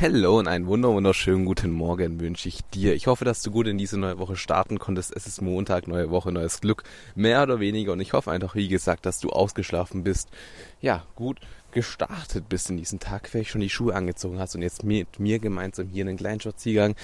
Hallo und einen wunder wunderschönen guten Morgen wünsche ich dir. Ich hoffe, dass du gut in diese neue Woche starten konntest. Es ist Montag, neue Woche, neues Glück, mehr oder weniger. Und ich hoffe einfach, wie gesagt, dass du ausgeschlafen bist. Ja, gut gestartet bist in diesen Tag, vielleicht schon die Schuhe angezogen hast und jetzt mit mir gemeinsam hier einen kleinen Spaziergang,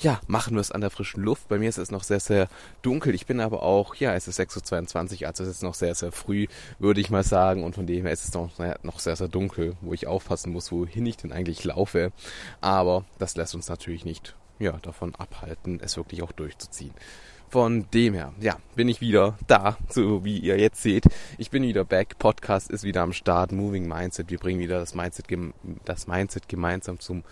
ja, machen wir es an der frischen Luft. Bei mir ist es noch sehr, sehr dunkel. Ich bin aber auch, ja, es ist 6.22 Uhr, also es ist noch sehr, sehr früh, würde ich mal sagen. Und von dem her ist es noch, noch sehr, sehr dunkel, wo ich aufpassen muss, wohin ich denn eigentlich laufe. Aber das lässt uns natürlich nicht, ja, davon abhalten, es wirklich auch durchzuziehen. Von dem her, ja, bin ich wieder da, so wie ihr jetzt seht. Ich bin wieder back. Podcast ist wieder am Start. Moving Mindset. Wir bringen wieder das Mindset, das Mindset gemeinsam zum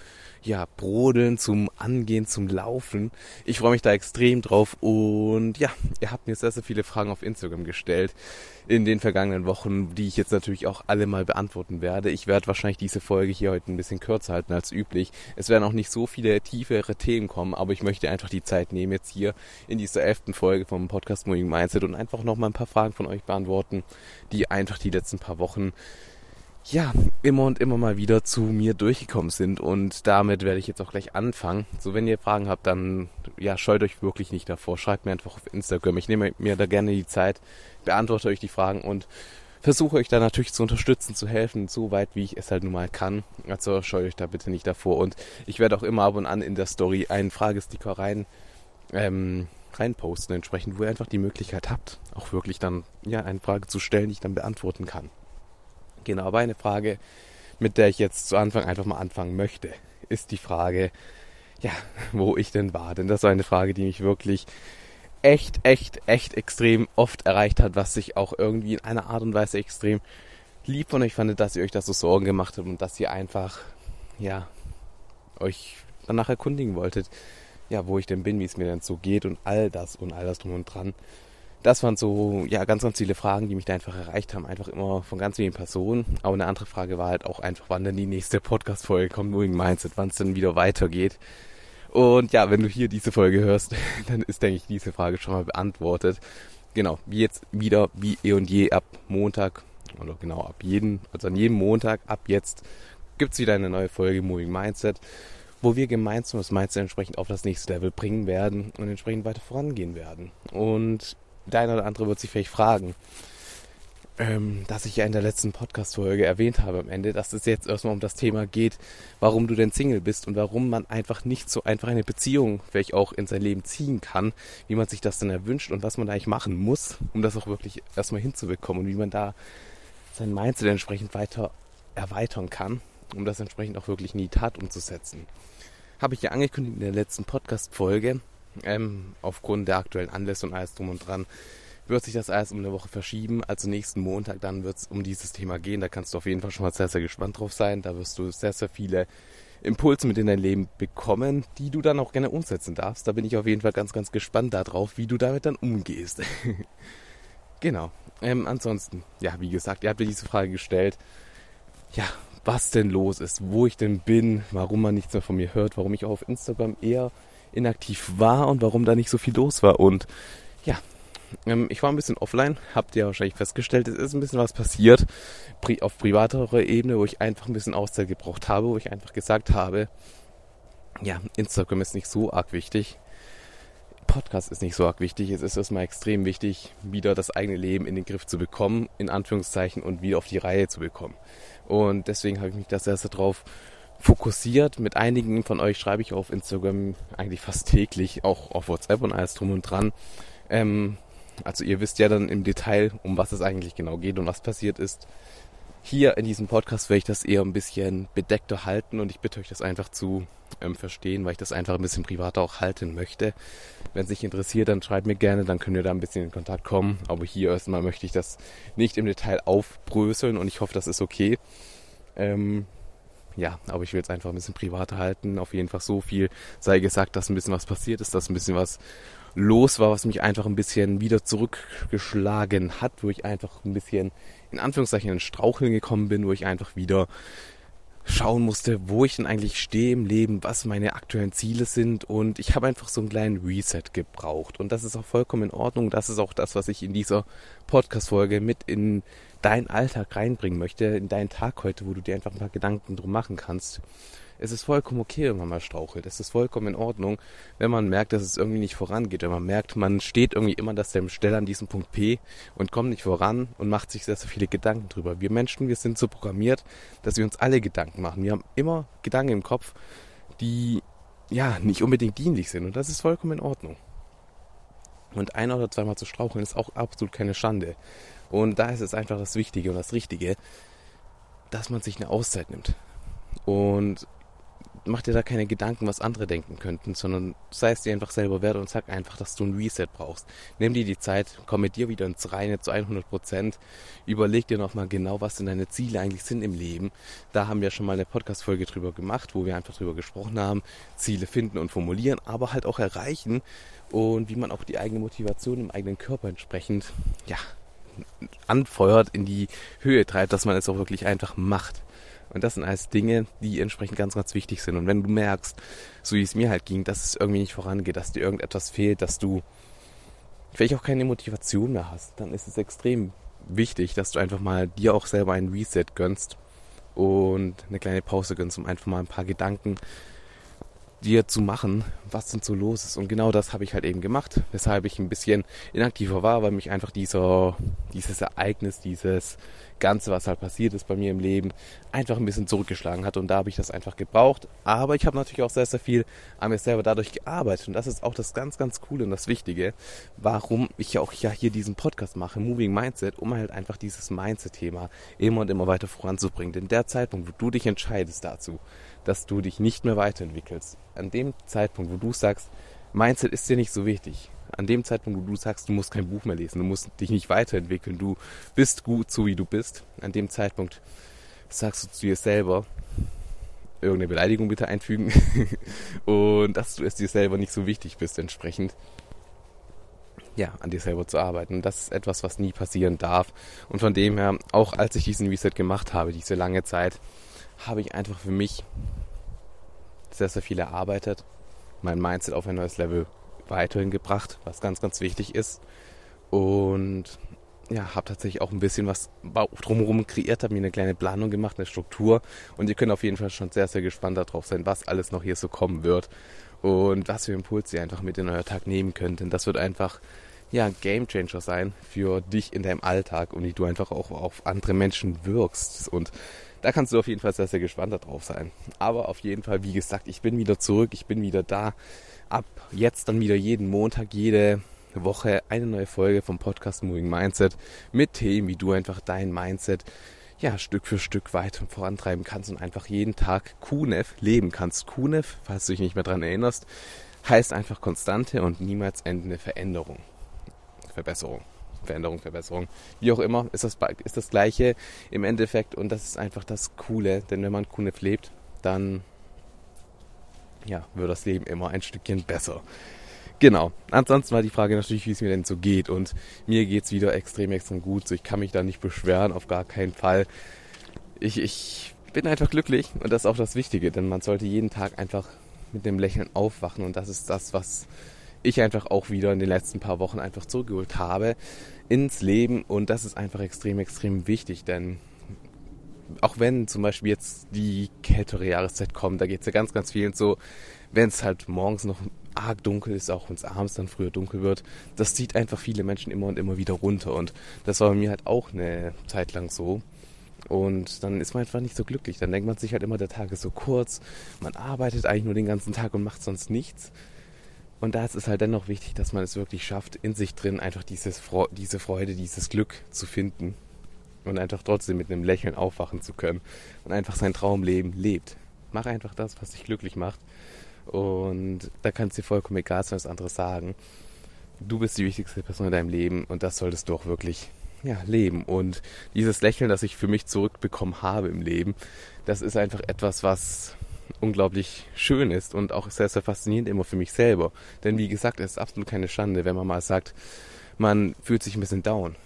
ja, Brodeln, zum Angehen, zum Laufen. Ich freue mich da extrem drauf und ja, ihr habt mir sehr, sehr viele Fragen auf Instagram gestellt in den vergangenen Wochen, die ich jetzt natürlich auch alle mal beantworten werde. Ich werde wahrscheinlich diese Folge hier heute ein bisschen kürzer halten als üblich. Es werden auch nicht so viele tiefere Themen kommen, aber ich möchte einfach die Zeit nehmen jetzt hier in dieser elften Folge vom Podcast Moving Mindset und einfach nochmal ein paar Fragen von euch beantworten, die einfach die letzten paar Wochen ja, immer und immer mal wieder zu mir durchgekommen sind. Und damit werde ich jetzt auch gleich anfangen. So, wenn ihr Fragen habt, dann ja, scheut euch wirklich nicht davor. Schreibt mir einfach auf Instagram. Ich nehme mir da gerne die Zeit, beantworte euch die Fragen und versuche euch da natürlich zu unterstützen, zu helfen, so weit wie ich es halt nun mal kann. Also scheut euch da bitte nicht davor. Und ich werde auch immer ab und an in der Story einen Fragesticker rein, ähm, reinposten, entsprechend, wo ihr einfach die Möglichkeit habt, auch wirklich dann ja eine Frage zu stellen, die ich dann beantworten kann. Genau, aber eine Frage, mit der ich jetzt zu Anfang einfach mal anfangen möchte, ist die Frage, ja, wo ich denn war. Denn das war eine Frage, die mich wirklich echt, echt, echt extrem oft erreicht hat, was sich auch irgendwie in einer Art und Weise extrem lieb von euch fandet, dass ihr euch das so Sorgen gemacht habt und dass ihr einfach, ja, euch danach erkundigen wolltet, ja, wo ich denn bin, wie es mir denn so geht und all das und all das drum und dran das waren so, ja, ganz, ganz viele Fragen, die mich da einfach erreicht haben. Einfach immer von ganz vielen Personen. Aber eine andere Frage war halt auch einfach, wann denn die nächste Podcast-Folge kommt, Moving Mindset, wann es denn wieder weitergeht. Und ja, wenn du hier diese Folge hörst, dann ist, denke ich, diese Frage schon mal beantwortet. Genau, wie jetzt wieder, wie eh und je ab Montag, oder genau, ab jeden, also an jedem Montag, ab jetzt, gibt's wieder eine neue Folge Moving Mindset, wo wir gemeinsam das Mindset entsprechend auf das nächste Level bringen werden und entsprechend weiter vorangehen werden. Und der eine oder andere wird sich vielleicht fragen, ähm, dass ich ja in der letzten Podcast-Folge erwähnt habe am Ende, dass es jetzt erstmal um das Thema geht, warum du denn Single bist und warum man einfach nicht so einfach eine Beziehung vielleicht auch in sein Leben ziehen kann, wie man sich das dann erwünscht und was man da eigentlich machen muss, um das auch wirklich erstmal hinzubekommen und wie man da sein Mindset entsprechend weiter erweitern kann, um das entsprechend auch wirklich in die Tat umzusetzen. Habe ich ja angekündigt in der letzten Podcast-Folge, ähm, aufgrund der aktuellen Anlässe und alles drum und dran wird sich das alles um eine Woche verschieben. Also nächsten Montag dann wird es um dieses Thema gehen. Da kannst du auf jeden Fall schon mal sehr, sehr gespannt drauf sein. Da wirst du sehr, sehr viele Impulse mit in dein Leben bekommen, die du dann auch gerne umsetzen darfst. Da bin ich auf jeden Fall ganz, ganz gespannt darauf, wie du damit dann umgehst. genau. Ähm, ansonsten, ja, wie gesagt, ihr habt mir diese Frage gestellt. Ja, was denn los ist, wo ich denn bin, warum man nichts mehr von mir hört, warum ich auch auf Instagram eher inaktiv war und warum da nicht so viel los war. Und ja, ähm, ich war ein bisschen offline, habt ihr wahrscheinlich festgestellt, es ist ein bisschen was passiert pri auf privaterer Ebene, wo ich einfach ein bisschen Auszeit gebraucht habe, wo ich einfach gesagt habe, ja, Instagram ist nicht so arg wichtig. Podcast ist nicht so arg wichtig. Es ist erstmal extrem wichtig, wieder das eigene Leben in den Griff zu bekommen, in Anführungszeichen, und wieder auf die Reihe zu bekommen. Und deswegen habe ich mich das erste drauf fokussiert. Mit einigen von euch schreibe ich auf Instagram eigentlich fast täglich, auch auf WhatsApp und alles drum und dran. Ähm, also ihr wisst ja dann im Detail, um was es eigentlich genau geht und was passiert ist. Hier in diesem Podcast werde ich das eher ein bisschen bedeckter halten und ich bitte euch das einfach zu ähm, verstehen, weil ich das einfach ein bisschen privater auch halten möchte. Wenn es sich interessiert, dann schreibt mir gerne, dann können wir da ein bisschen in Kontakt kommen. Aber hier erstmal möchte ich das nicht im Detail aufbröseln und ich hoffe, das ist okay. Ähm, ja, aber ich will es einfach ein bisschen privater halten. Auf jeden Fall so viel sei gesagt, dass ein bisschen was passiert ist, dass ein bisschen was los war, was mich einfach ein bisschen wieder zurückgeschlagen hat, wo ich einfach ein bisschen in Anführungszeichen in Straucheln gekommen bin, wo ich einfach wieder schauen musste, wo ich denn eigentlich stehe im Leben, was meine aktuellen Ziele sind und ich habe einfach so einen kleinen Reset gebraucht und das ist auch vollkommen in Ordnung. Das ist auch das, was ich in dieser Podcast-Folge mit in deinen Alltag reinbringen möchte, in deinen Tag heute, wo du dir einfach ein paar Gedanken drum machen kannst. Es ist vollkommen okay, wenn man mal strauchelt. Es ist vollkommen in Ordnung, wenn man merkt, dass es irgendwie nicht vorangeht. Wenn man merkt, man steht irgendwie immer dass der Stelle an diesem Punkt P und kommt nicht voran und macht sich sehr, sehr viele Gedanken drüber. Wir Menschen, wir sind so programmiert, dass wir uns alle Gedanken machen. Wir haben immer Gedanken im Kopf, die ja nicht unbedingt dienlich sind. Und das ist vollkommen in Ordnung. Und ein oder zweimal zu straucheln ist auch absolut keine Schande. Und da ist es einfach das Wichtige und das Richtige, dass man sich eine Auszeit nimmt. Und mach dir da keine Gedanken, was andere denken könnten, sondern sei es dir einfach selber wert und sag einfach, dass du ein Reset brauchst. Nimm dir die Zeit, komm mit dir wieder ins Reine zu 100 Prozent. Überleg dir nochmal genau, was denn deine Ziele eigentlich sind im Leben. Da haben wir schon mal eine Podcast-Folge drüber gemacht, wo wir einfach drüber gesprochen haben. Ziele finden und formulieren, aber halt auch erreichen und wie man auch die eigene Motivation im eigenen Körper entsprechend, ja, anfeuert, in die Höhe treibt, dass man es auch wirklich einfach macht. Und das sind alles Dinge, die entsprechend ganz, ganz wichtig sind. Und wenn du merkst, so wie es mir halt ging, dass es irgendwie nicht vorangeht, dass dir irgendetwas fehlt, dass du vielleicht auch keine Motivation mehr hast, dann ist es extrem wichtig, dass du einfach mal dir auch selber einen Reset gönnst und eine kleine Pause gönnst, um einfach mal ein paar Gedanken dir zu machen, was denn so los ist. Und genau das habe ich halt eben gemacht, weshalb ich ein bisschen inaktiver war, weil mich einfach dieser, dieses Ereignis, dieses Ganze, was halt passiert ist bei mir im Leben, einfach ein bisschen zurückgeschlagen hat. Und da habe ich das einfach gebraucht. Aber ich habe natürlich auch sehr, sehr viel an mir selber dadurch gearbeitet. Und das ist auch das ganz, ganz Coole und das Wichtige, warum ich ja auch ja hier diesen Podcast mache, Moving Mindset, um halt einfach dieses Mindset-Thema immer und immer weiter voranzubringen. Denn der Zeitpunkt, wo du dich entscheidest dazu, dass du dich nicht mehr weiterentwickelst. An dem Zeitpunkt, wo du sagst, Mindset ist dir nicht so wichtig. An dem Zeitpunkt, wo du sagst, du musst kein Buch mehr lesen, du musst dich nicht weiterentwickeln, du bist gut so wie du bist. An dem Zeitpunkt sagst du zu dir selber, irgendeine Beleidigung bitte einfügen und dass du es dir selber nicht so wichtig bist entsprechend ja, an dir selber zu arbeiten. Das ist etwas, was nie passieren darf. Und von dem her, auch als ich diesen Reset gemacht habe, diese lange Zeit, habe ich einfach für mich sehr, sehr viel erarbeitet, mein Mindset auf ein neues Level weiterhin gebracht, was ganz, ganz wichtig ist. Und ja, habe tatsächlich auch ein bisschen was drumherum kreiert, habe mir eine kleine Planung gemacht, eine Struktur. Und ihr könnt auf jeden Fall schon sehr, sehr gespannt darauf sein, was alles noch hier so kommen wird und was für Impulse ihr einfach mit in euer Tag nehmen könnt. Denn das wird einfach ja, ein Game Changer sein für dich in deinem Alltag und wie du einfach auch auf andere Menschen wirkst. Und da kannst du auf jeden Fall sehr, sehr gespannt darauf sein. Aber auf jeden Fall, wie gesagt, ich bin wieder zurück, ich bin wieder da. Ab jetzt dann wieder jeden Montag, jede Woche eine neue Folge vom Podcast Moving Mindset mit Themen, wie du einfach dein Mindset ja, Stück für Stück weiter vorantreiben kannst und einfach jeden Tag QNEF leben kannst. QNEF, falls du dich nicht mehr dran erinnerst, heißt einfach konstante und niemals endende Veränderung. Verbesserung. Veränderung, Verbesserung, wie auch immer, ist das, ist das Gleiche im Endeffekt und das ist einfach das Coole, denn wenn man Kunef lebt, dann ja, wird das Leben immer ein Stückchen besser. Genau. Ansonsten war die Frage natürlich, wie es mir denn so geht. Und mir geht es wieder extrem, extrem gut. So, ich kann mich da nicht beschweren, auf gar keinen Fall. Ich, ich bin einfach glücklich und das ist auch das Wichtige, denn man sollte jeden Tag einfach mit dem Lächeln aufwachen und das ist das, was ich einfach auch wieder in den letzten paar Wochen einfach zurückgeholt habe ins Leben und das ist einfach extrem, extrem wichtig, denn auch wenn zum Beispiel jetzt die kältere Jahreszeit kommt, da geht es ja ganz, ganz vielen so, wenn es halt morgens noch arg dunkel ist, auch wenn es abends dann früher dunkel wird, das zieht einfach viele Menschen immer und immer wieder runter und das war bei mir halt auch eine Zeit lang so. Und dann ist man einfach nicht so glücklich. Dann denkt man sich halt immer, der Tag ist so kurz, man arbeitet eigentlich nur den ganzen Tag und macht sonst nichts. Und da ist es halt dennoch wichtig, dass man es wirklich schafft, in sich drin einfach dieses, diese Freude, dieses Glück zu finden und einfach trotzdem mit einem Lächeln aufwachen zu können und einfach sein Traumleben lebt. Mach einfach das, was dich glücklich macht. Und da kann es dir vollkommen egal sein, was andere sagen. Du bist die wichtigste Person in deinem Leben und das solltest du auch wirklich ja, leben. Und dieses Lächeln, das ich für mich zurückbekommen habe im Leben, das ist einfach etwas, was unglaublich schön ist und auch sehr, sehr faszinierend immer für mich selber. Denn wie gesagt, es ist absolut keine Schande, wenn man mal sagt, man fühlt sich ein bisschen down.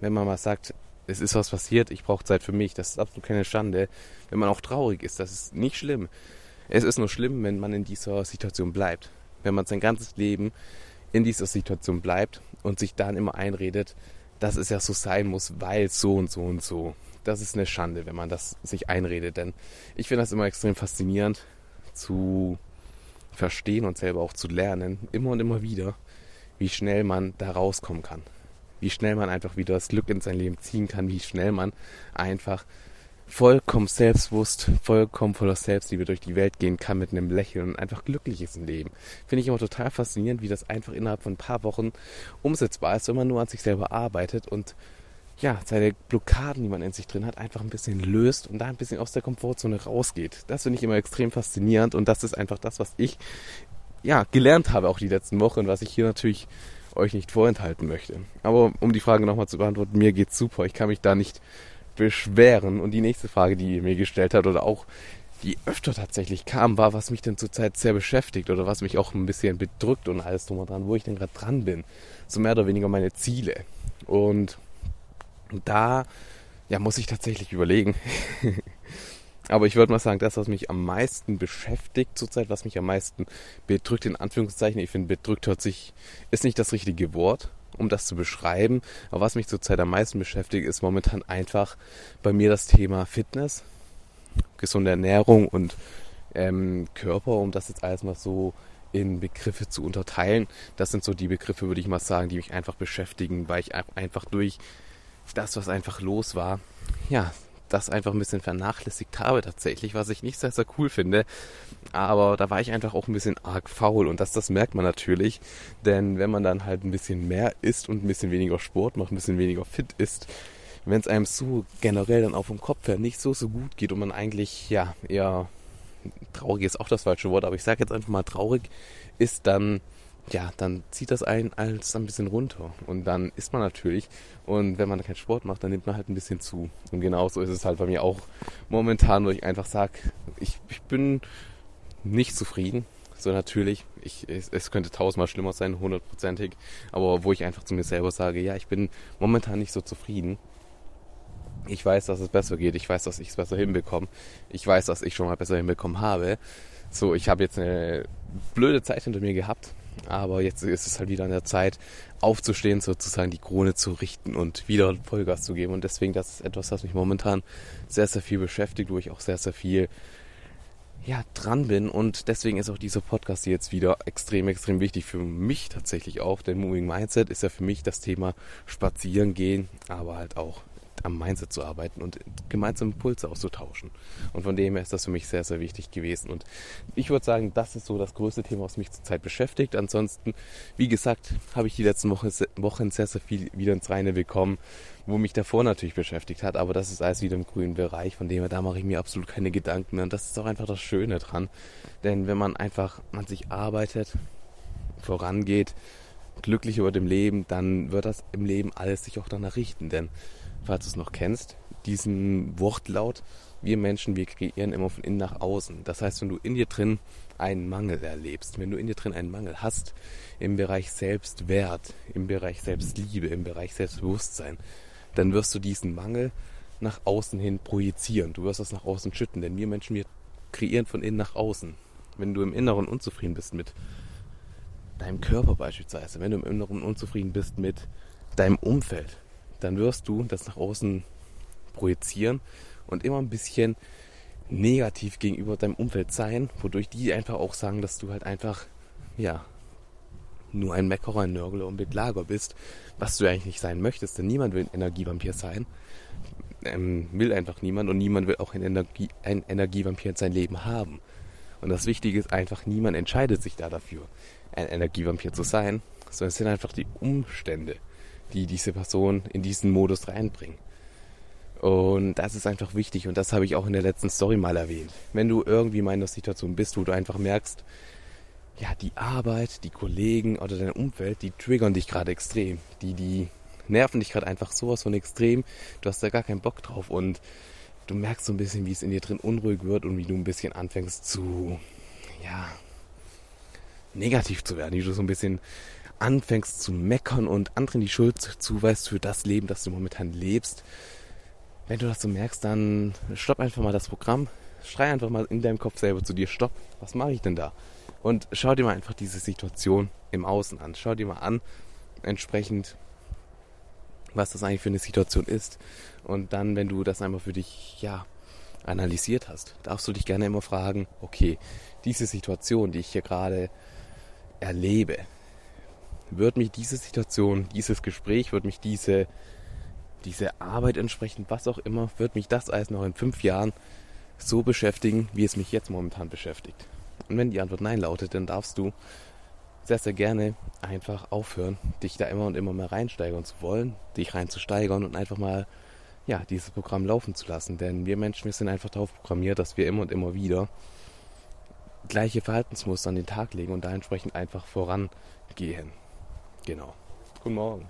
Wenn man mal sagt, es ist was passiert, ich brauche Zeit für mich, das ist absolut keine Schande. Wenn man auch traurig ist, das ist nicht schlimm. Es ist nur schlimm, wenn man in dieser Situation bleibt. Wenn man sein ganzes Leben in dieser Situation bleibt und sich dann immer einredet, dass es ja so sein muss, weil so und so und so. Das ist eine Schande, wenn man das sich einredet, denn ich finde das immer extrem faszinierend zu verstehen und selber auch zu lernen, immer und immer wieder, wie schnell man da rauskommen kann. Wie schnell man einfach wieder das Glück in sein Leben ziehen kann, wie schnell man einfach vollkommen selbstbewusst, vollkommen voller Selbstliebe durch die Welt gehen kann mit einem Lächeln und einfach glücklich ist im Leben. Finde ich immer total faszinierend, wie das einfach innerhalb von ein paar Wochen umsetzbar ist, wenn man nur an sich selber arbeitet und ja, seine Blockaden, die man in sich drin hat, einfach ein bisschen löst und da ein bisschen aus der Komfortzone rausgeht. Das finde ich immer extrem faszinierend und das ist einfach das, was ich ja gelernt habe auch die letzten Wochen was ich hier natürlich euch nicht vorenthalten möchte. Aber um die Frage nochmal zu beantworten, mir geht's super. Ich kann mich da nicht beschweren. Und die nächste Frage, die ihr mir gestellt hat oder auch die öfter tatsächlich kam, war, was mich denn zurzeit sehr beschäftigt oder was mich auch ein bisschen bedrückt und alles drum und dran, wo ich denn gerade dran bin. So mehr oder weniger meine Ziele. Und da, ja, muss ich tatsächlich überlegen. Aber ich würde mal sagen, das, was mich am meisten beschäftigt zurzeit, was mich am meisten bedrückt, in Anführungszeichen, ich finde, bedrückt hört sich, ist nicht das richtige Wort, um das zu beschreiben. Aber was mich zurzeit am meisten beschäftigt, ist momentan einfach bei mir das Thema Fitness, gesunde Ernährung und ähm, Körper, um das jetzt alles mal so in Begriffe zu unterteilen. Das sind so die Begriffe, würde ich mal sagen, die mich einfach beschäftigen, weil ich einfach durch das, was einfach los war, ja, das einfach ein bisschen vernachlässigt habe tatsächlich, was ich nicht sehr, sehr cool finde. Aber da war ich einfach auch ein bisschen arg faul und das, das merkt man natürlich. Denn wenn man dann halt ein bisschen mehr isst und ein bisschen weniger Sport macht, ein bisschen weniger fit ist, wenn es einem so generell dann auf dem Kopf her nicht so, so gut geht und man eigentlich, ja, eher traurig ist auch das falsche Wort, aber ich sage jetzt einfach mal traurig ist, dann ja, dann zieht das einen als ein bisschen runter. Und dann isst man natürlich. Und wenn man keinen Sport macht, dann nimmt man halt ein bisschen zu. Und genauso ist es halt bei mir auch momentan, wo ich einfach sage, ich, ich bin nicht zufrieden. So natürlich, ich, es, es könnte tausendmal schlimmer sein, hundertprozentig. Aber wo ich einfach zu mir selber sage, ja, ich bin momentan nicht so zufrieden. Ich weiß, dass es besser geht. Ich weiß, dass ich es besser hinbekomme. Ich weiß, dass ich schon mal besser hinbekommen habe. So, ich habe jetzt eine blöde Zeit hinter mir gehabt aber jetzt ist es halt wieder an der Zeit, aufzustehen, sozusagen die Krone zu richten und wieder Vollgas zu geben. Und deswegen, das ist etwas, was mich momentan sehr, sehr viel beschäftigt, wo ich auch sehr, sehr viel ja, dran bin. Und deswegen ist auch dieser Podcast jetzt wieder extrem, extrem wichtig für mich tatsächlich auch. Denn Moving Mindset ist ja für mich das Thema Spazieren gehen, aber halt auch am Mindset zu arbeiten und gemeinsam Impulse auszutauschen. Und von dem her ist das für mich sehr, sehr wichtig gewesen. Und ich würde sagen, das ist so das größte Thema, was mich zurzeit beschäftigt. Ansonsten, wie gesagt, habe ich die letzten Wochen sehr, sehr viel wieder ins Reine bekommen, wo mich davor natürlich beschäftigt hat. Aber das ist alles wieder im grünen Bereich. Von dem her, da mache ich mir absolut keine Gedanken mehr. Und das ist auch einfach das Schöne dran. Denn wenn man einfach an sich arbeitet, vorangeht, glücklich über dem Leben, dann wird das im Leben alles sich auch danach richten. Denn falls du es noch kennst, diesen Wortlaut, wir Menschen, wir kreieren immer von innen nach außen. Das heißt, wenn du in dir drin einen Mangel erlebst, wenn du in dir drin einen Mangel hast im Bereich Selbstwert, im Bereich Selbstliebe, im Bereich Selbstbewusstsein, dann wirst du diesen Mangel nach außen hin projizieren. Du wirst das nach außen schütten, denn wir Menschen, wir kreieren von innen nach außen. Wenn du im Inneren unzufrieden bist mit deinem Körper beispielsweise, wenn du im Inneren unzufrieden bist mit deinem Umfeld, dann wirst du das nach außen projizieren und immer ein bisschen negativ gegenüber deinem Umfeld sein, wodurch die einfach auch sagen, dass du halt einfach, ja, nur ein Meckerer, ein Nörgler und Beklager bist, was du eigentlich nicht sein möchtest, denn niemand will ein Energievampir sein. Ähm, will einfach niemand und niemand will auch ein, Energie, ein Energievampir in sein Leben haben. Und das Wichtige ist einfach, niemand entscheidet sich da dafür, ein Energievampir zu sein, sondern es sind einfach die Umstände die diese Person in diesen Modus reinbringen. Und das ist einfach wichtig und das habe ich auch in der letzten Story mal erwähnt. Wenn du irgendwie mal in der Situation bist, wo du einfach merkst, ja, die Arbeit, die Kollegen oder dein Umfeld, die triggern dich gerade extrem. Die, die nerven dich gerade einfach sowas von extrem. Du hast da gar keinen Bock drauf und du merkst so ein bisschen, wie es in dir drin unruhig wird und wie du ein bisschen anfängst zu, ja, negativ zu werden, wie du so ein bisschen anfängst zu meckern und anderen die Schuld zuweist für das Leben, das du momentan lebst. Wenn du das so merkst, dann stopp einfach mal das Programm, schrei einfach mal in deinem Kopf selber zu dir, stopp, was mache ich denn da? Und schau dir mal einfach diese Situation im Außen an. Schau dir mal an, entsprechend, was das eigentlich für eine Situation ist. Und dann, wenn du das einmal für dich, ja, analysiert hast, darfst du dich gerne immer fragen, okay, diese Situation, die ich hier gerade erlebe, wird mich diese Situation, dieses Gespräch, wird mich diese, diese Arbeit entsprechend, was auch immer, wird mich das alles noch in fünf Jahren so beschäftigen, wie es mich jetzt momentan beschäftigt? Und wenn die Antwort Nein lautet, dann darfst du sehr, sehr gerne einfach aufhören, dich da immer und immer mehr reinsteigern zu wollen, dich reinzusteigern und einfach mal ja, dieses Programm laufen zu lassen. Denn wir Menschen, wir sind einfach darauf programmiert, dass wir immer und immer wieder gleiche Verhaltensmuster an den Tag legen und da entsprechend einfach vorangehen. Genau. Guten Morgen.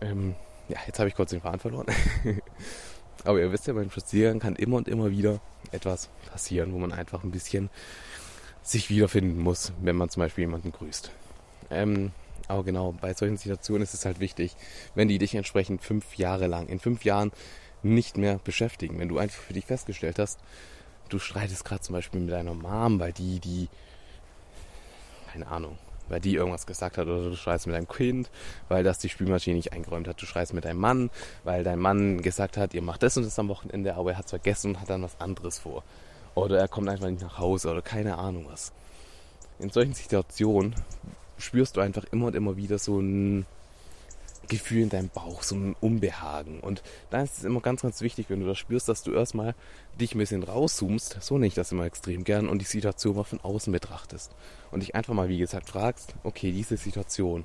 Ähm, ja, jetzt habe ich kurz den Faden verloren. Aber ihr wisst ja, beim Spaziergang kann immer und immer wieder etwas passieren, wo man einfach ein bisschen sich wiederfinden muss, wenn man zum Beispiel jemanden grüßt. Ähm, aber genau, bei solchen Situationen ist es halt wichtig, wenn die dich entsprechend fünf Jahre lang, in fünf Jahren nicht mehr beschäftigen. Wenn du einfach für dich festgestellt hast, du streitest gerade zum Beispiel mit deiner Mom, weil die, die, keine Ahnung, weil die irgendwas gesagt hat oder du schreist mit deinem Kind, weil das die Spülmaschine nicht eingeräumt hat. Du schreist mit deinem Mann, weil dein Mann gesagt hat, ihr macht das und das am Wochenende, aber er hat es vergessen und hat dann was anderes vor. Oder er kommt einfach nicht nach Hause oder keine Ahnung was. In solchen Situationen spürst du einfach immer und immer wieder so ein Gefühl in deinem Bauch, so ein Unbehagen. Und da ist es immer ganz, ganz wichtig, wenn du das spürst, dass du erstmal dich ein bisschen rauszoomst, so nenne ich das immer extrem gern, und die Situation mal von außen betrachtest. Und dich einfach mal, wie gesagt, fragst, okay, diese Situation,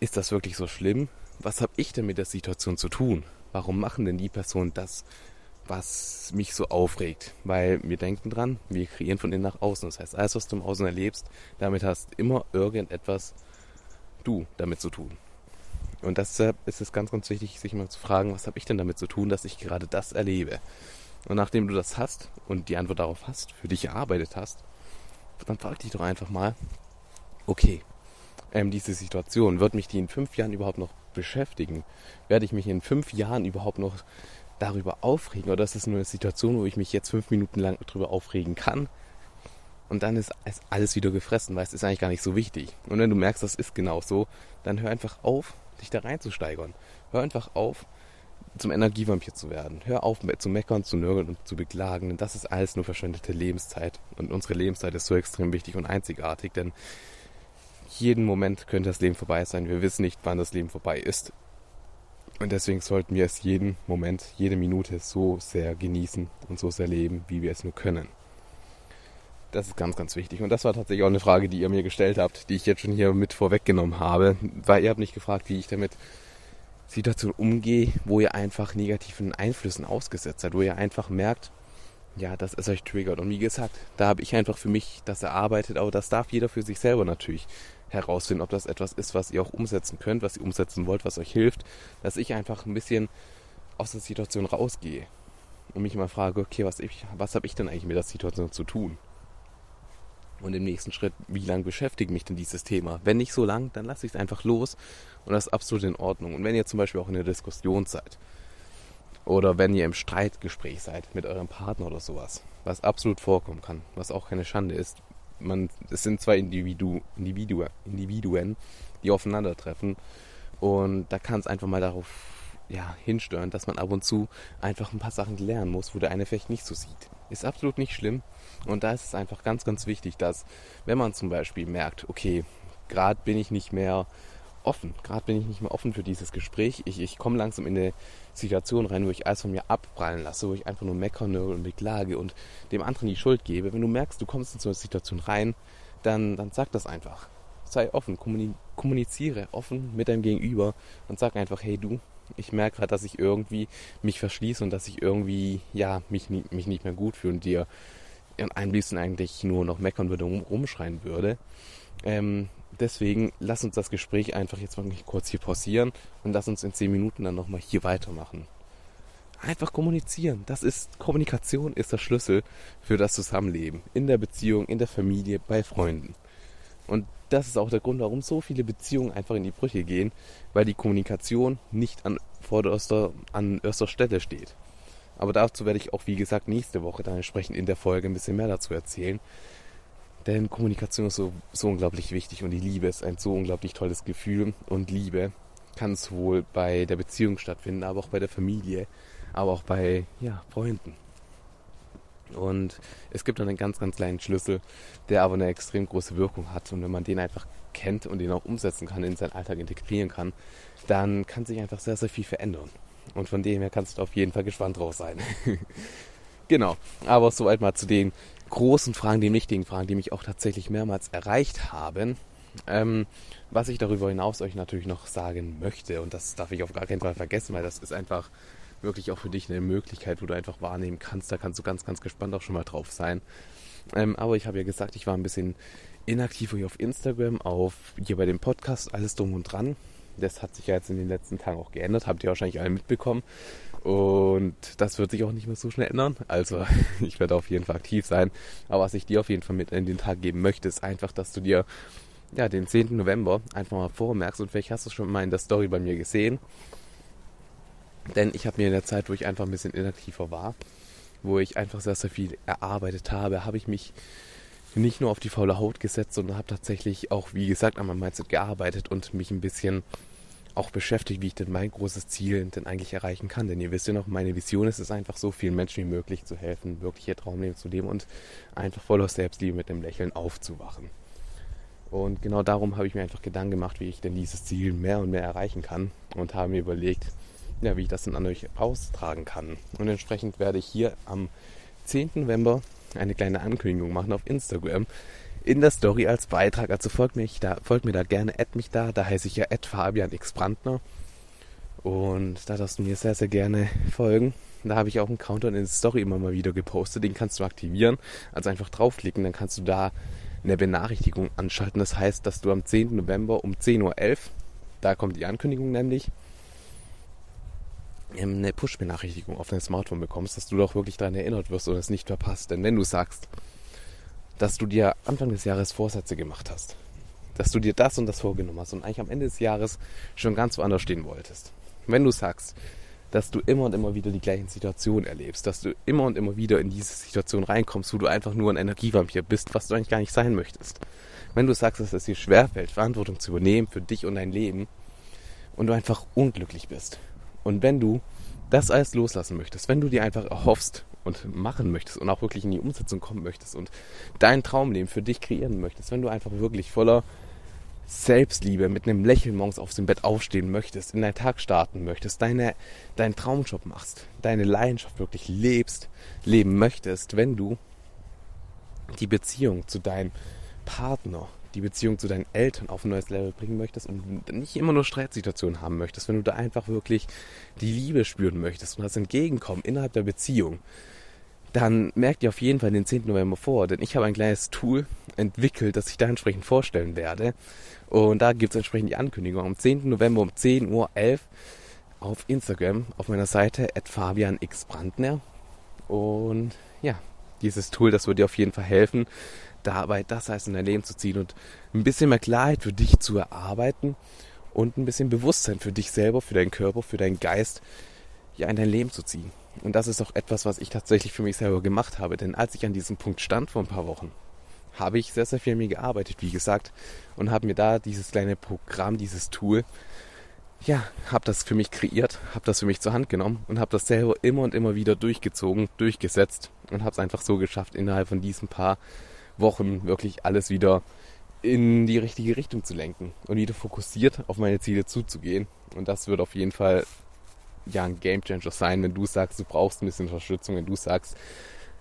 ist das wirklich so schlimm? Was habe ich denn mit der Situation zu tun? Warum machen denn die Personen das, was mich so aufregt? Weil wir denken dran, wir kreieren von innen nach außen. Das heißt, alles, was du im Außen erlebst, damit hast immer irgendetwas du damit zu tun. Und deshalb ist es ganz, ganz wichtig, sich mal zu fragen, was habe ich denn damit zu tun, dass ich gerade das erlebe? Und nachdem du das hast und die Antwort darauf hast, für dich erarbeitet hast, dann frag dich doch einfach mal, okay, ähm, diese Situation, wird mich die in fünf Jahren überhaupt noch beschäftigen? Werde ich mich in fünf Jahren überhaupt noch darüber aufregen? Oder ist es nur eine Situation, wo ich mich jetzt fünf Minuten lang darüber aufregen kann? Und dann ist alles wieder gefressen, weil es ist eigentlich gar nicht so wichtig. Und wenn du merkst, das ist genau so, dann hör einfach auf, dich da reinzusteigern. Hör einfach auf, zum Energievampir zu werden. Hör auf zu meckern, zu nörgeln und zu beklagen, denn das ist alles nur verschwendete Lebenszeit. Und unsere Lebenszeit ist so extrem wichtig und einzigartig, denn jeden Moment könnte das Leben vorbei sein. Wir wissen nicht, wann das Leben vorbei ist. Und deswegen sollten wir es jeden Moment, jede Minute so sehr genießen und so sehr leben, wie wir es nur können. Das ist ganz, ganz wichtig. Und das war tatsächlich auch eine Frage, die ihr mir gestellt habt, die ich jetzt schon hier mit vorweggenommen habe, weil ihr habt nicht gefragt, wie ich damit Situation umgehe, wo ihr einfach negativen Einflüssen ausgesetzt seid, wo ihr einfach merkt, ja, dass es euch triggert. Und wie gesagt, da habe ich einfach für mich das erarbeitet, aber das darf jeder für sich selber natürlich herausfinden, ob das etwas ist, was ihr auch umsetzen könnt, was ihr umsetzen wollt, was euch hilft, dass ich einfach ein bisschen aus der Situation rausgehe und mich mal frage, okay, was, was habe ich denn eigentlich mit der Situation zu tun? Und im nächsten Schritt, wie lange beschäftigt mich denn dieses Thema? Wenn nicht so lang, dann lasse ich es einfach los und das ist absolut in Ordnung. Und wenn ihr zum Beispiel auch in der Diskussion seid oder wenn ihr im Streitgespräch seid mit eurem Partner oder sowas, was absolut vorkommen kann, was auch keine Schande ist, man, es sind zwei Individu, Individu, Individuen, die aufeinandertreffen und da kann es einfach mal darauf ja, hinsteuern, dass man ab und zu einfach ein paar Sachen lernen muss, wo der eine vielleicht nicht so sieht. Ist absolut nicht schlimm. Und da ist es einfach ganz, ganz wichtig, dass, wenn man zum Beispiel merkt, okay, gerade bin ich nicht mehr offen, gerade bin ich nicht mehr offen für dieses Gespräch, ich, ich komme langsam in eine Situation rein, wo ich alles von mir abprallen lasse, wo ich einfach nur meckere und beklage und dem anderen die Schuld gebe. Wenn du merkst, du kommst in so eine Situation rein, dann, dann sag das einfach. Sei offen, kommuniziere offen mit deinem Gegenüber und sag einfach, hey du, ich merke gerade, dass ich irgendwie mich verschließe und dass ich irgendwie, ja, mich, mich nicht mehr gut fühle und dir am liebsten eigentlich nur noch meckern würde und rumschreien würde. Ähm, deswegen lass uns das Gespräch einfach jetzt mal kurz hier pausieren und lass uns in 10 Minuten dann nochmal hier weitermachen. Einfach kommunizieren. Das ist, Kommunikation ist der Schlüssel für das Zusammenleben. In der Beziehung, in der Familie, bei Freunden. Und das ist auch der Grund, warum so viele Beziehungen einfach in die Brüche gehen, weil die Kommunikation nicht an vorderster, an erster Stelle steht. Aber dazu werde ich auch, wie gesagt, nächste Woche dann entsprechend in der Folge ein bisschen mehr dazu erzählen. Denn Kommunikation ist so, so unglaublich wichtig und die Liebe ist ein so unglaublich tolles Gefühl. Und Liebe kann sowohl bei der Beziehung stattfinden, aber auch bei der Familie, aber auch bei ja, Freunden. Und es gibt dann einen ganz, ganz kleinen Schlüssel, der aber eine extrem große Wirkung hat. Und wenn man den einfach kennt und den auch umsetzen kann, in seinen Alltag integrieren kann, dann kann sich einfach sehr, sehr viel verändern. Und von dem her kannst du auf jeden Fall gespannt drauf sein. genau. Aber soweit mal zu den großen Fragen, den wichtigen Fragen, die mich auch tatsächlich mehrmals erreicht haben. Ähm, was ich darüber hinaus euch natürlich noch sagen möchte, und das darf ich auf gar keinen Fall vergessen, weil das ist einfach wirklich auch für dich eine Möglichkeit, wo du einfach wahrnehmen kannst. Da kannst du ganz, ganz gespannt auch schon mal drauf sein. Ähm, aber ich habe ja gesagt, ich war ein bisschen inaktiver hier auf Instagram, auf hier bei dem Podcast, alles drum und dran. Das hat sich ja jetzt in den letzten Tagen auch geändert, habt ihr wahrscheinlich alle mitbekommen. Und das wird sich auch nicht mehr so schnell ändern. Also ich werde auf jeden Fall aktiv sein. Aber was ich dir auf jeden Fall mit in den Tag geben möchte, ist einfach, dass du dir ja, den 10. November einfach mal vormerkst und vielleicht hast du schon mal in der Story bei mir gesehen. Denn ich habe mir in der Zeit, wo ich einfach ein bisschen inaktiver war, wo ich einfach sehr, sehr viel erarbeitet habe, habe ich mich nicht nur auf die faule Haut gesetzt, sondern habe tatsächlich auch, wie gesagt, an meinem Mindset gearbeitet und mich ein bisschen auch beschäftigt, wie ich denn mein großes Ziel denn eigentlich erreichen kann. Denn ihr wisst ja noch, meine Vision ist es einfach so vielen Menschen wie möglich zu helfen, wirklich ihr Traumleben zu leben und einfach voller Selbstliebe mit dem Lächeln aufzuwachen. Und genau darum habe ich mir einfach Gedanken gemacht, wie ich denn dieses Ziel mehr und mehr erreichen kann und habe mir überlegt, ja, wie ich das dann an euch austragen kann. Und entsprechend werde ich hier am 10. November eine kleine Ankündigung machen auf Instagram in der Story als Beitrag. Also folgt, mich da, folgt mir da gerne, add mich da. Da heiße ich ja add Fabian X Brandner. Und da darfst du mir sehr, sehr gerne folgen. Da habe ich auch einen Countdown in der Story immer mal wieder gepostet. Den kannst du aktivieren. Also einfach draufklicken, dann kannst du da eine Benachrichtigung anschalten. Das heißt, dass du am 10. November um 10.11 Uhr, da kommt die Ankündigung nämlich, eine Push-Benachrichtigung auf dein Smartphone bekommst, dass du doch wirklich daran erinnert wirst und es nicht verpasst. Denn wenn du sagst, dass du dir Anfang des Jahres Vorsätze gemacht hast, dass du dir das und das vorgenommen hast und eigentlich am Ende des Jahres schon ganz woanders stehen wolltest. Wenn du sagst, dass du immer und immer wieder die gleichen Situationen erlebst, dass du immer und immer wieder in diese Situation reinkommst, wo du einfach nur ein Energievampir bist, was du eigentlich gar nicht sein möchtest. Wenn du sagst, dass es dir schwerfällt, Verantwortung zu übernehmen für dich und dein Leben und du einfach unglücklich bist. Und wenn du das alles loslassen möchtest, wenn du dir einfach erhoffst und machen möchtest und auch wirklich in die Umsetzung kommen möchtest und dein Traumleben für dich kreieren möchtest, wenn du einfach wirklich voller Selbstliebe mit einem Lächeln morgens aus dem Bett aufstehen möchtest, in deinen Tag starten möchtest, deine, deinen Traumjob machst, deine Leidenschaft wirklich lebst, leben möchtest, wenn du die Beziehung zu deinem Partner, die Beziehung zu deinen Eltern auf ein neues Level bringen möchtest und nicht immer nur Streitsituationen haben möchtest, wenn du da einfach wirklich die Liebe spüren möchtest und das Entgegenkommen innerhalb der Beziehung, dann merkt ihr auf jeden Fall den 10. November vor, denn ich habe ein kleines Tool entwickelt, das ich da entsprechend vorstellen werde. Und da gibt es entsprechend die Ankündigung am 10. November um 10.11 Uhr auf Instagram auf meiner Seite fabianxbrandner. Und ja, dieses Tool, das wird dir auf jeden Fall helfen, dabei das heißt in dein Leben zu ziehen und ein bisschen mehr Klarheit für dich zu erarbeiten und ein bisschen Bewusstsein für dich selber, für deinen Körper, für deinen Geist ja in dein Leben zu ziehen. Und das ist auch etwas, was ich tatsächlich für mich selber gemacht habe. Denn als ich an diesem Punkt stand vor ein paar Wochen, habe ich sehr, sehr viel an mir gearbeitet, wie gesagt, und habe mir da dieses kleine Programm, dieses Tool, ja, habe das für mich kreiert, habe das für mich zur Hand genommen und habe das selber immer und immer wieder durchgezogen, durchgesetzt und habe es einfach so geschafft, innerhalb von diesen paar Wochen wirklich alles wieder in die richtige Richtung zu lenken und wieder fokussiert auf meine Ziele zuzugehen. Und das wird auf jeden Fall ja ein Gamechanger sein, wenn du sagst, du brauchst ein bisschen Unterstützung, wenn du sagst,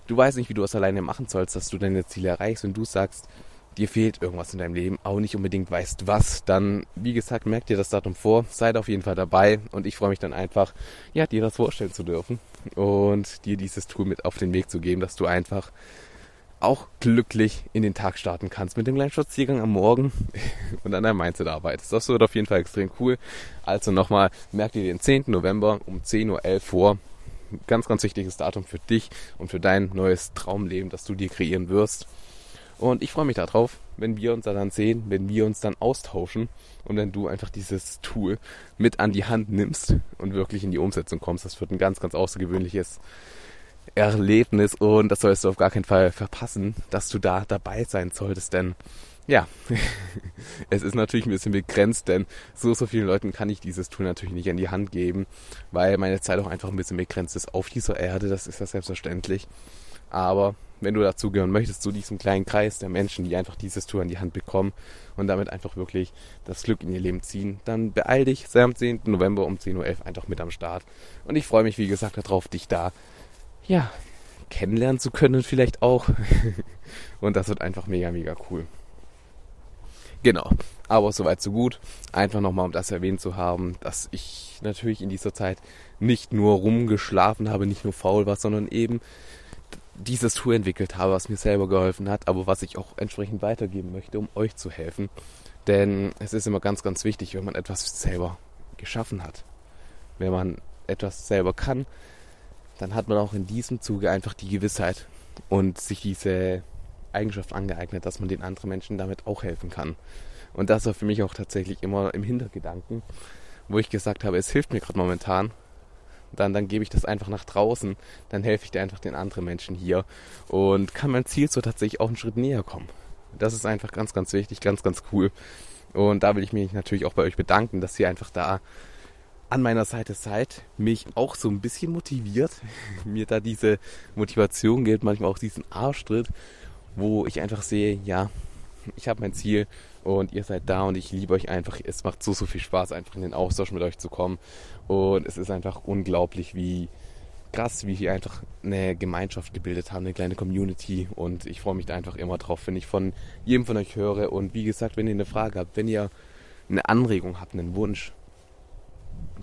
du weißt nicht, wie du es alleine machen sollst, dass du deine Ziele erreichst, wenn du sagst, dir fehlt irgendwas in deinem Leben, auch nicht unbedingt weißt was, dann, wie gesagt, merk dir das Datum vor, seid auf jeden Fall dabei und ich freue mich dann einfach, ja, dir das vorstellen zu dürfen und dir dieses Tool mit auf den Weg zu geben, dass du einfach auch glücklich in den Tag starten kannst mit dem kleinen Spaziergang am Morgen und an deinem Mindset arbeitest. Das wird auf jeden Fall extrem cool. Also nochmal, merk dir den 10. November um 10.11 Uhr vor. Ganz, ganz wichtiges Datum für dich und für dein neues Traumleben, das du dir kreieren wirst. Und ich freue mich darauf, wenn wir uns da dann sehen, wenn wir uns dann austauschen und wenn du einfach dieses Tool mit an die Hand nimmst und wirklich in die Umsetzung kommst. Das wird ein ganz, ganz außergewöhnliches Erlebnis und das sollst du auf gar keinen Fall verpassen, dass du da dabei sein solltest, denn ja, es ist natürlich ein bisschen begrenzt, denn so, so vielen Leuten kann ich dieses Tool natürlich nicht in die Hand geben, weil meine Zeit auch einfach ein bisschen begrenzt ist auf dieser Erde, das ist ja selbstverständlich. Aber wenn du dazugehören möchtest, zu diesem kleinen Kreis der Menschen, die einfach dieses Tour in die Hand bekommen und damit einfach wirklich das Glück in ihr Leben ziehen, dann beeil dich, sei am 10. November um 10.11 Uhr einfach mit am Start. Und ich freue mich, wie gesagt, darauf, dich da, ja, kennenlernen zu können vielleicht auch. und das wird einfach mega, mega cool. Genau. Aber soweit so gut. Einfach nochmal, um das erwähnt zu haben, dass ich natürlich in dieser Zeit nicht nur rumgeschlafen habe, nicht nur faul war, sondern eben dieses Tool entwickelt habe, was mir selber geholfen hat, aber was ich auch entsprechend weitergeben möchte, um euch zu helfen. Denn es ist immer ganz, ganz wichtig, wenn man etwas selber geschaffen hat. Wenn man etwas selber kann, dann hat man auch in diesem Zuge einfach die Gewissheit und sich diese Eigenschaft angeeignet, dass man den anderen Menschen damit auch helfen kann. Und das war für mich auch tatsächlich immer im Hintergedanken, wo ich gesagt habe, es hilft mir gerade momentan, dann, dann gebe ich das einfach nach draußen, dann helfe ich dir einfach den anderen Menschen hier und kann mein Ziel so tatsächlich auch einen Schritt näher kommen. Das ist einfach ganz, ganz wichtig, ganz, ganz cool. Und da will ich mich natürlich auch bei euch bedanken, dass ihr einfach da an meiner Seite seid, mich auch so ein bisschen motiviert, mir da diese Motivation gibt, manchmal auch diesen Arschtritt, wo ich einfach sehe, ja, ich habe mein Ziel und ihr seid da und ich liebe euch einfach. Es macht so, so viel Spaß, einfach in den Austausch mit euch zu kommen. Und es ist einfach unglaublich, wie krass, wie wir einfach eine Gemeinschaft gebildet haben, eine kleine Community. Und ich freue mich da einfach immer drauf, wenn ich von jedem von euch höre. Und wie gesagt, wenn ihr eine Frage habt, wenn ihr eine Anregung habt, einen Wunsch,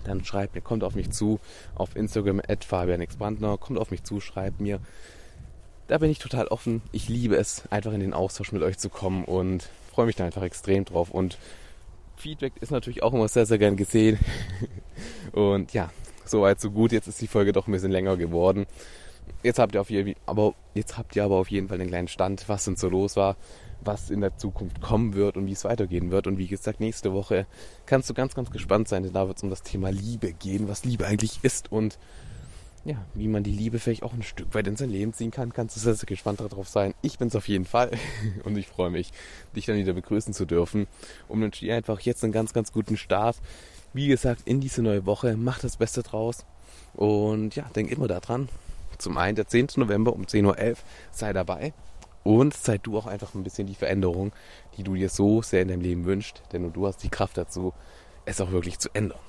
dann schreibt mir, kommt auf mich zu, auf Instagram at Fabian Expandner, kommt auf mich zu, schreibt mir. Da bin ich total offen. Ich liebe es, einfach in den Austausch mit euch zu kommen und freue mich da einfach extrem drauf. Und Feedback ist natürlich auch immer sehr, sehr gern gesehen. und ja, soweit so gut. Jetzt ist die Folge doch ein bisschen länger geworden. Jetzt habt ihr auf jeden, aber jetzt habt ihr aber auf jeden Fall den kleinen Stand, was denn so los war, was in der Zukunft kommen wird und wie es weitergehen wird. Und wie gesagt, nächste Woche kannst du ganz, ganz gespannt sein, denn da wird es um das Thema Liebe gehen, was Liebe eigentlich ist und ja, wie man die Liebe vielleicht auch ein Stück weit in sein Leben ziehen kann, kannst du sehr, sehr gespannt darauf sein. Ich bin es auf jeden Fall und ich freue mich, dich dann wieder begrüßen zu dürfen. Und wünsche dir einfach jetzt einen ganz, ganz guten Start. Wie gesagt, in diese neue Woche, mach das Beste draus und ja, denk immer daran. Zum einen der 10. November um 10.11 Uhr, sei dabei und sei du auch einfach ein bisschen die Veränderung, die du dir so sehr in deinem Leben wünschst, denn du hast die Kraft dazu, es auch wirklich zu ändern.